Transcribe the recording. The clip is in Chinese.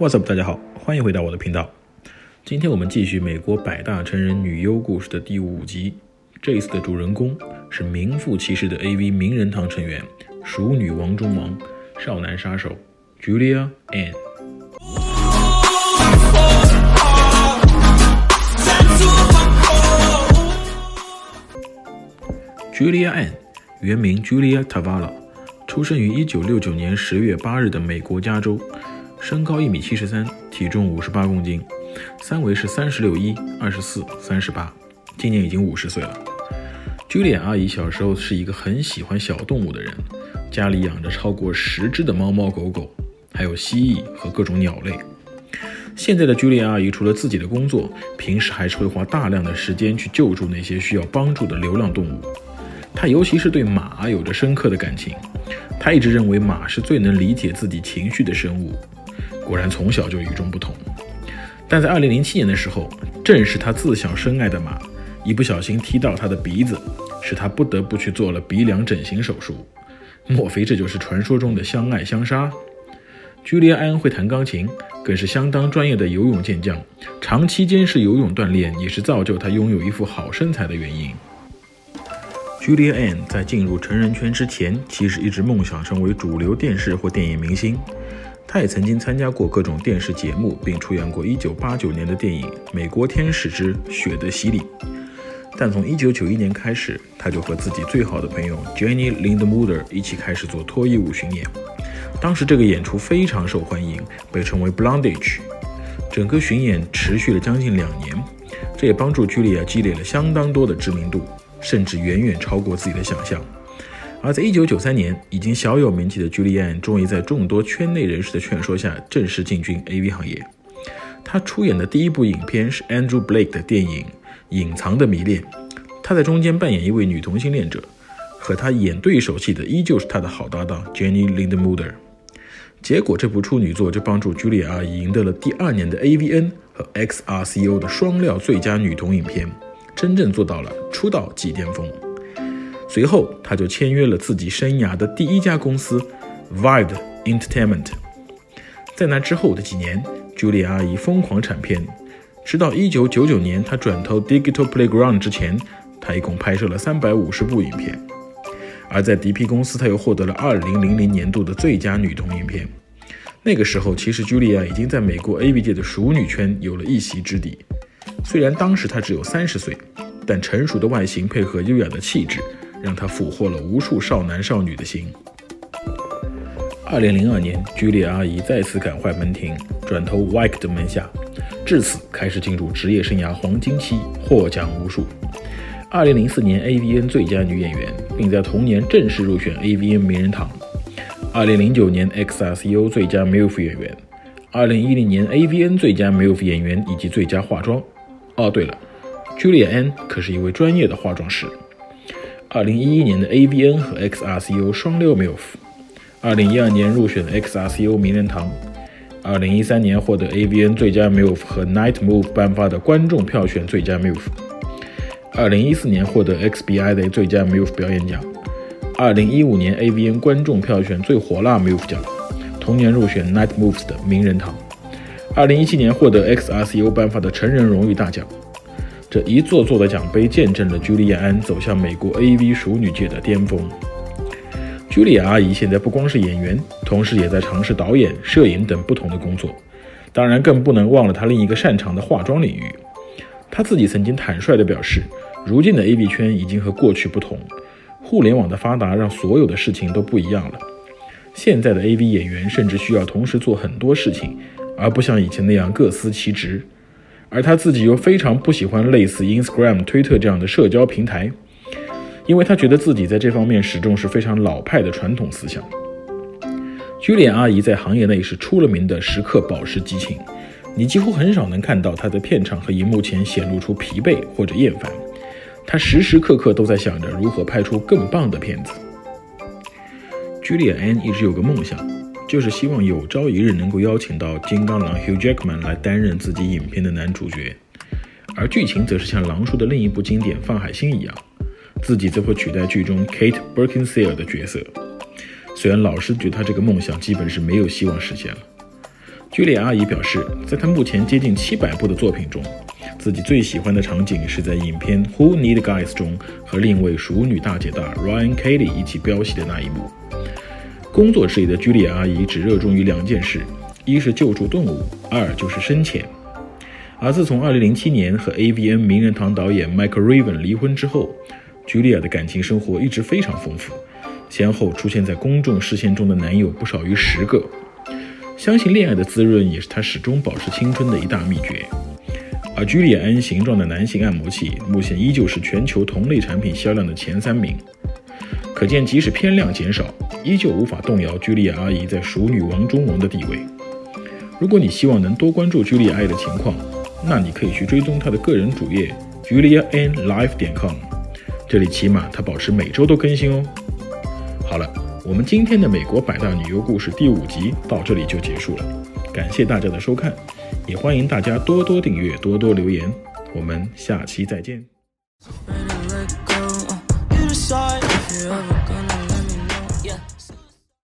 What's up，大家好，欢迎回到我的频道。今天我们继续美国百大成人女优故事的第五集。这一次的主人公是名副其实的 AV 名人堂成员，熟女王中王，少男杀手 Julia Ann。Julia Ann，原名 Julia Tavala，出生于1969年10月8日的美国加州，身高1米73，体重58公斤，三围是36一、24、38，今年已经50岁了。Julia 阿姨小时候是一个很喜欢小动物的人，家里养着超过十只的猫猫狗狗，还有蜥蜴和各种鸟类。现在的 Julia 阿姨除了自己的工作，平时还是会花大量的时间去救助那些需要帮助的流浪动物。她尤其是对马有着深刻的感情，她一直认为马是最能理解自己情绪的生物。果然从小就与众不同。但在2007年的时候，正是他自小深爱的马，一不小心踢到他的鼻子，使他不得不去做了鼻梁整形手术。莫非这就是传说中的相爱相杀？居里安会弹钢琴，更是相当专业的游泳健将。长期坚持游泳锻炼，也是造就他拥有一副好身材的原因。Julia Ann 在进入成人圈之前，其实一直梦想成为主流电视或电影明星。他也曾经参加过各种电视节目，并出演过1989年的电影《美国天使之血的洗礼》。但从1991年开始，他就和自己最好的朋友 Jenny Lindmuller 一起开始做脱衣舞巡演。当时这个演出非常受欢迎，被称为 Blondage。整个巡演持续了将近两年，这也帮助茱莉亚积累了相当多的知名度，甚至远远超过自己的想象。而在1993年，已经小有名气的茱莉安终于在众多圈内人士的劝说下，正式进军 AV 行业。她出演的第一部影片是 Andrew Blake 的电影《隐藏的迷恋》，她在中间扮演一位女同性恋者，和她演对手戏的依旧是她的好搭档 Jenny Lindmuller。结果，这部处女作就帮助茱莉亚赢得了第二年的 AVN 和 XRCO 的双料最佳女童影片，真正做到了出道即巅峰。随后，她就签约了自己生涯的第一家公司 v i v e Entertainment。在那之后的几年，茱莉亚阿姨疯狂产片，直到1999年她转投 Digital Playground 之前，她一共拍摄了350部影片。而在 DP 公司，她又获得了2000年度的最佳女童影片。那个时候，其实 Julia 已经在美国 AV 界的熟女圈有了一席之地。虽然当时她只有三十岁，但成熟的外形配合优雅的气质，让她俘获了无数少男少女的心。2002年，茱莉亚阿姨再次改换门庭，转投 Wike 的门下，至此开始进入职业生涯黄金期，获奖无数。二零零四年 AVN 最佳女演员，并在同年正式入选 AVN 名人堂。二零零九年 XRCO 最佳 MILF 演员，二零一零年 AVN 最佳 MILF 演员以及最佳化妆。哦，对了，Julia N 可是一位专业的化妆师。二零一一年的 AVN 和 XRCO 双六 MILF。二零一二年入选 XRCO 名人堂。二零一三年获得 AVN 最佳 MILF 和 Night Move 颁发的观众票选最佳 MILF。二零一四年获得 XBI 的最佳 MILF 表演奖，二零一五年 AVN 观众票选最火辣 MILF 奖，同年入选 Night Moves 的名人堂，二零一七年获得 XRCO 颁发的成人荣誉大奖。这一座座的奖杯见证了茱莉亚安走向美国 AV 熟女界的巅峰。茱莉亚阿姨现在不光是演员，同时也在尝试导演、摄影等不同的工作，当然更不能忘了她另一个擅长的化妆领域。她自己曾经坦率地表示。如今的 AV 圈已经和过去不同，互联网的发达让所有的事情都不一样了。现在的 AV 演员甚至需要同时做很多事情，而不像以前那样各司其职。而他自己又非常不喜欢类似 Instagram、推特这样的社交平台，因为他觉得自己在这方面始终是非常老派的传统思想。Julia 阿姨在行业内是出了名的时刻保持激情，你几乎很少能看到她在片场和荧幕前显露出疲惫或者厌烦。她时时刻刻都在想着如何拍出更棒的片子。Julia Ann 一直有个梦想，就是希望有朝一日能够邀请到金刚狼 Hugh Jackman 来担任自己影片的男主角，而剧情则是像狼叔的另一部经典《放海星》一样，自己则会取代剧中 Kate Beckinsale 的角色。虽然老师觉得他这个梦想基本是没有希望实现了，居里阿姨表示，在她目前接近七百部的作品中，自己最喜欢的场景是在影片《Who Need Guys》中和另一位熟女大姐大 Ryan Kelly 一起飙戏的那一幕。工作室里的居里阿姨只热衷于两件事：一是救助动物，二就是深潜。而自从2007年和 AVN 名人堂导演 Michael Raven 离婚之后，居里亚的感情生活一直非常丰富，先后出现在公众视线中的男友不少于十个。相信恋爱的滋润也是她始终保持青春的一大秘诀。而居里安形状的男性按摩器目前依旧是全球同类产品销量的前三名，可见即使片量减少，依旧无法动摇居里亚阿姨在熟女王中王的地位。如果你希望能多关注居里亚阿姨的情况，那你可以去追踪她的个人主页 juliaanlife 点 com，这里起码她保持每周都更新哦。好了，我们今天的美国百大女优故事第五集到这里就结束了，感谢大家的收看。也欢迎大家多多订阅，多多留言，我们下期再见。